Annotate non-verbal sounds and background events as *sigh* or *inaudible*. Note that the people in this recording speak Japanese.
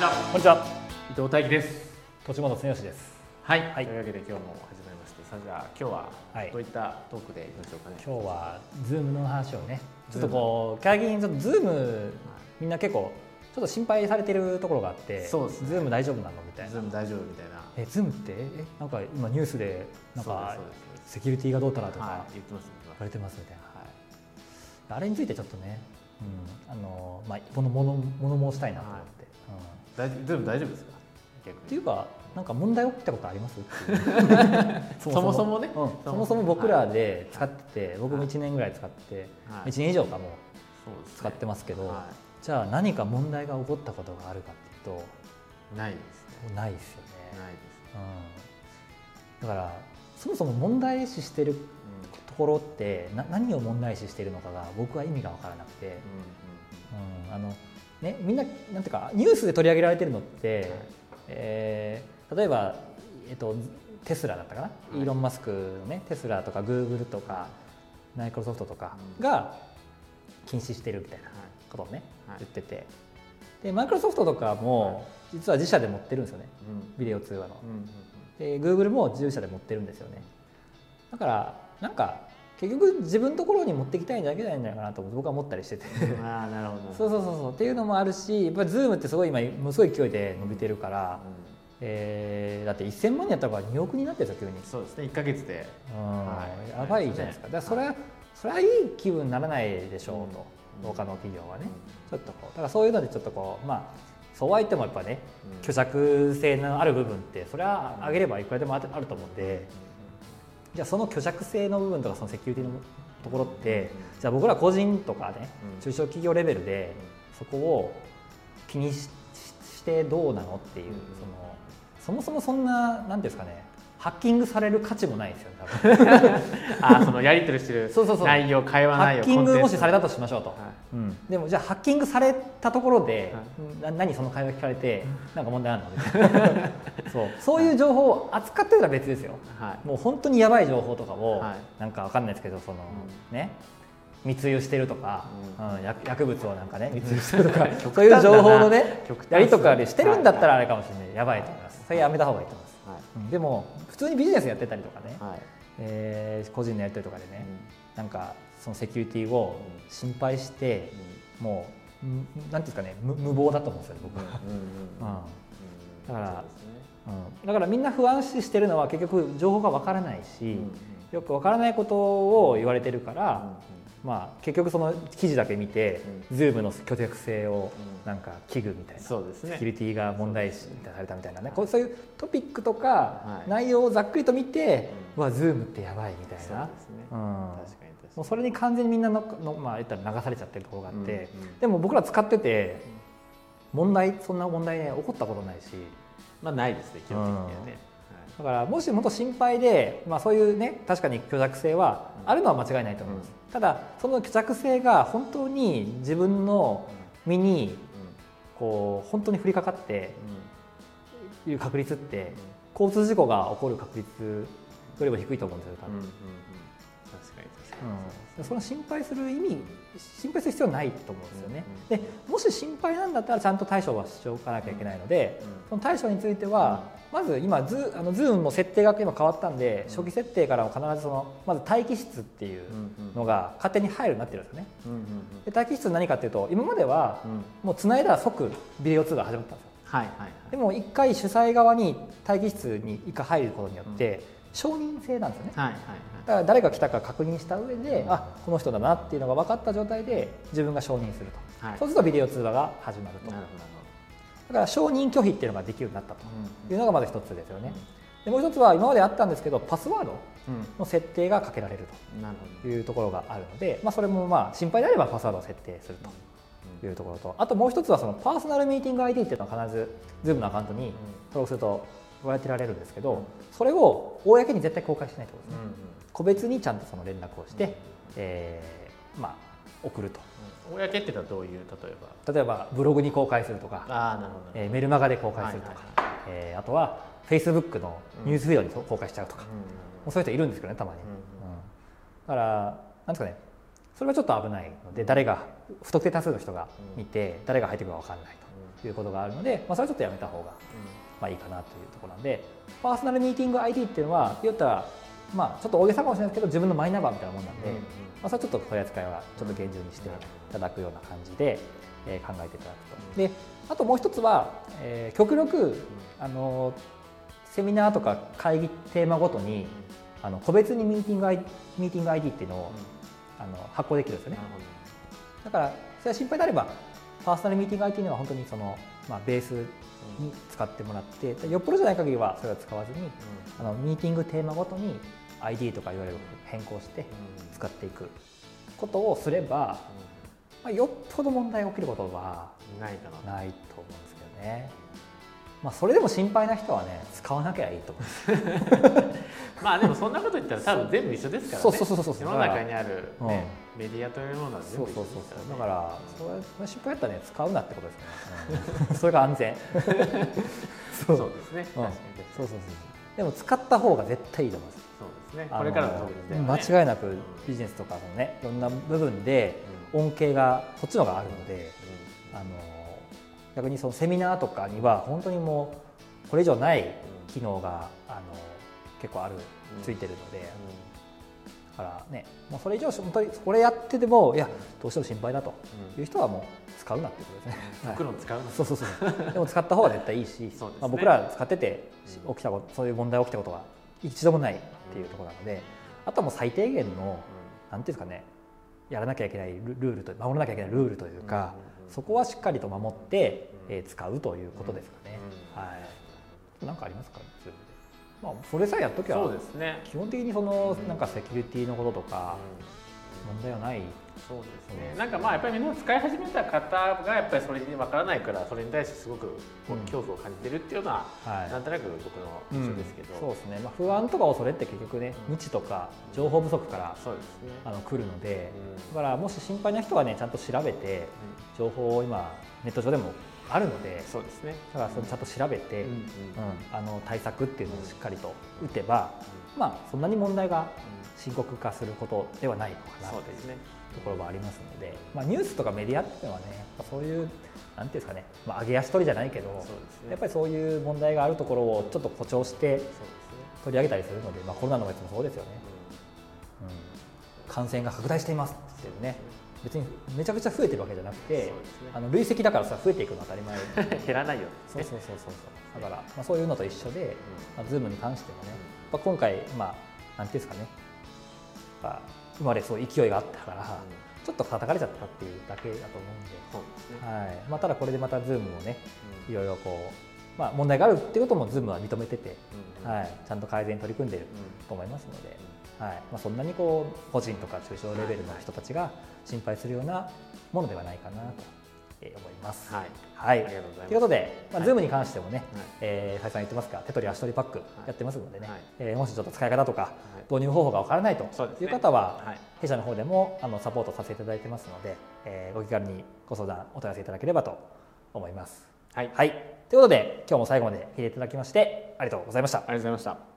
ちは。こんにちは。伊藤大樹です。栃本剛です。はい、はい。というわけで今日も始まりましてさあじゃあ今日ははい。どういったトークでいきましょうかね、今日はズームの話をねちょっとこう最近ちょっとズームみんな結構ちょっと心配されてるところがあってそうですね。ズーム大丈夫なのみたいな。ズーム大丈夫みたいな。えズームって？えなんか今ニュースでなんかセキュリティがどうたらとかはい言ってます言われてますみたいな、はい。あれについてちょっとね、うん、あのまあこの物物申したいなと。思って、うん大ズーム大丈夫ですか？っていうかなんか問題起きたことあります？*laughs* そもそも。ね。うん。そもそも僕らで使ってて、僕も1年ぐらい使って、はい。1年以上かも使ってますけど、はじゃあ何か問題が起こったことがあるかっていうい、ないですね。とないですよね、ないですうん、だからそもそも問題視してるところってな何を問題視してるのかが僕は意味が分からなくて、うんあのね、みんななんていうかニュースで取り上げられてるのって、えー例えば、えっと、テスラだったかな、い。イーロン・マスクのねテスラとかグーグルとかマイクロソフトとかが禁止してるみたいなことをね、はい。言ってて。でマイクロソフトとかも実は自社で持ってるんですよね。うん。ビデオ通話の。うんうんで Google も自社で持ってるんですよね。だからなんか結局自分のところに持ってきたいんじゃないんじゃないかなと僕は思ったりしてて。うんああなるほど。そうそうそうそう。っていうのもあるしやっぱり Zoom ってすごい今ものすごい勢いで伸びてるから、えーだって1000万人やったから2億人になってるんですよ急に、そうですね。一ヶ月で。うん。はい。やばいじゃないですか。だからそれは、それはいい気分にならないでしょうと、うん。他の企業はね、うちょっとこう。だからそういうのでちょっとこうまあそうは言ってもやっぱねうん。虚着性のある部分ってそれは上げればいくらでもあると思うんでじゃあその虚着性の部分とかそのセキュリティのところってじゃあ僕ら個人とかねうん。中小企業レベルでそこを気にししてどうなのっていううん。そのそもそもそんな何ですかねハッキングされる価値もないですよね多分。*laughs* ああそのやり取りしてる *laughs* そうそうそう。内容会話ハ内容ッキングもしされたたとしましょうと、はうん、でもじゃあハッキングされたところで、はな何その会話聞かれてなんか問題あるの？みたいなそう。そういう情報を扱ってたら別ですよ。いはい。もう本当にやばい情報とかを、はい。なんかわかんないですけどその、うね。密輸してるとか、うん。うん薬薬物をなんかね密輸してるとかそういう情報のねやりとかでしてるんだったらあれかもしれない、やばいと思います。それやめた方がいいと思います、はい。うん。でも普通にビジネスやってたりとかね、はい。えー個人のやり取りとかでね、なんかそのセキュリティを心配して、もううんなんていうんですかね無無謀だと思うんですよね僕は、だからね。うん。だからみんな不安視してるのは結局情報がわからないし、うんよくわからないことを言われてるから、まあ、結局その記事だけ見て、Zoom の虚着性をなんか危惧みたいな、そうですね。セキュリティが問題視されたみたいなね。こうそういうトピックとかはい。内容をざっくりと見て、ううわ Zoom ってやばいみたいな。そうですね。うん。確かにもうそれに完全にみんなのの、まあ、言ったら流されちゃってるところがあって、うんうん。でも僕ら使ってて問題そんな問題ね起こったことないし。にまあないですね基本的にはねだからもし本当心配で、まあ、そういうね確かに虚弱性はあるのは間違いないと思います、ただその虚弱性が本当に自分の身にこう本当に降りかかっていう確率って交通事故が起こる確率よりも低いと思うんですよ多分、うんうんうん確かに確かに。うん、その心配する意味心配する必要はないと思うんですよね、うんでもし心配なんだったらちゃんと対処はしておかなきゃいけないので、うんその対処については、まず今ズあのズームも設定が今変わったんで、初期設定からも必ずそのまず待機室っていうのが勝手に入るようになってるんですよね。うんうんうん。で待機室何かっていうと今まではうん。もうつないだら即ビデオ通話始まったんですよはいはいはいでも一回主催側に待機室に一回入ることによって承認制なんですよね。はいはいだから誰が来たか確認した上で、あこの人だなっていうのが分かった状態で自分が承認すると、はい。そうするとビデオ通話が始まると。だなるほどなるから承認拒否っていうのができるようになったと。いうのがまず一つですよね、でもう一つは今まであったんですけどパスワードうん。の設定がかけられると。いうところがあるので、まあ、それもまあ心配であればパスワードを設定すると。いうところとあともう一つはそのパーソナルミーティング ID っていうのは必ず Zoom のアカウントに登録すると割り当てられるんですけどそれを公に絶対公開しないとですね、うん個別にちゃんとその連絡をして、えーまあ、送ると。うん。公っていうのはどういう例えば。例えばブログに公開するとか、ああなるほど。えーメルマガで公開するとか、はいはいえーあとは Facebook のニュースビデオに公開しちゃうとか、もうそういう人いるんですけどねたまに、うんうんだからなんですかね。それはちょっと危ないので誰が不特定多数の人が見て、誰が入ってくるか分かんないいうことがあるので、まあ、それはちょっとやめた方がまあいいかなというところなんでパーソナルミーティング ID っていうのは言ったらまあちょっと大げさかもしれないですけど自分のマイナンバーみたいなもんなんで、まあ、それはちょっと取り扱いはちょっと厳重にしていただくような感じで、えー考えていただくと。であともう一つは、えー極力あのセミナーとか会議テーマごとにあの個別にミーティング ID, ミーティング ID っていうのをあの発行できるんですよね。だからそれは心配であればパーソナルミーティング IT には本当にその、まあ、ベースに使ってもらってよっぽどじゃない限りはそれは使わずにあのミーティングテーマごとに ID とかいわゆる変更して使っていくことをすれば、まあ、よっぽど問題が起きることはないかなないと思うんですけどね。まあ、それでも心配な人はね使わなきゃいいと思う。んですまあでもそんなこと言ったら多分全部一緒ですからね。そうそうそうそう。世の中にある、うんねメディアというものは全部一そうそうそう緒ですからねだからそれ失敗やったらね使うなってことですね、うん。*laughs* それが安全。*laughs* そう。そうですね。確かにそうそうそうでも使った方が絶対いいと思います。そうですね。これからの時代はね。間違いなくビジネスとかそのねいろんな部分で恩恵がこっちの方があるのであの逆にそのセミナーとかには本当にもうこれ以上ない機能があの結構あるついてるので。だからねもうそれ以上本当にこれやっててもいやどうしても心配だという人はもう使うなっていうことですね。*laughs* はい僕の使うのそうそうそう。でも使った方が絶対いいし、*laughs* まあ僕ら使っててうん。起きたこと、そういう問題が起きたことは一度もないっていうところなので、あとはもう最低限のなんていうんですかね、やらなきゃいけないルルールと守らなきゃいけないルールというか、そこはしっかりと守って、えー使うということですかね。はい。なんかありますか、ズームで。まあそれさえやっときそうゃですね。基本的にそのなんかセキュリティのこととか問題はない。そうですね。なんかまあやっぱりみんな使い始めた方がやっぱりそれに分からないからそれに対してすごく恐怖を感じてるっていうのは、はい。なんとなく僕の印象ですけど、そうですね、まあ、不安とか恐れって結局ね無知とか情報不足からそうですね。あの来るのでうん。だからもし心配な人はねちゃんと調べて情報を今ネット上でもあるのでそうですね。だからそれちゃんと調べて、うんあの対策っていうのをしっかりと打てば、まあそんなに問題が深刻化することではないのかなというところもありますので、まあ、ニュースとかメディアっていうのはねやっぱそういうなんていうんですかね、まあ、上げ足取りじゃないけどね。やっぱりそういう問題があるところをちょっと誇張して取り上げたりするので、まあ、コロナのやつもそうですよね、うん、感染が拡大していますっていうね別にめちゃくちゃ増えてるわけじゃなくて、ね。あの累積だからさ増えていくのは当たり前。*laughs* 減らないよそうそうそうそうそう。だから、まあ、そういうのと一緒で、まあ、ズームに関してもね、まあ、今回まあなんていうんですかね、まあ、生まれそう勢いがあったから、ちょっと叩かれちゃったっていうだけだと思うんで、そうですね。はい。まあ、ただこれでまたズームもねいろいろこう、まあ、問題があるっていうこともズームは認めてて、うん。はい、ちゃんと改善に取り組んでるうん。と思いますので、はい。まあ、そんなにこう個人とか中小レベルの人たちが心配するようなものではないかなとえー思います。はい。はい、ありがとうございます。ということで、まあ、はい。ズームに関してもね、はい。えー再三言ってますが手取り足取りパックやってますのでね、はい。えーもしちょっと使い方とかい。導入方法がわからないという方は、はい。弊社の方でもあのサポートさせていただいてますので、えーご気軽にご相談お問い合わせいただければと思います。はい、はい、ということで今日も最後まで聞いていただきましてありがとうございました。ありがとうございました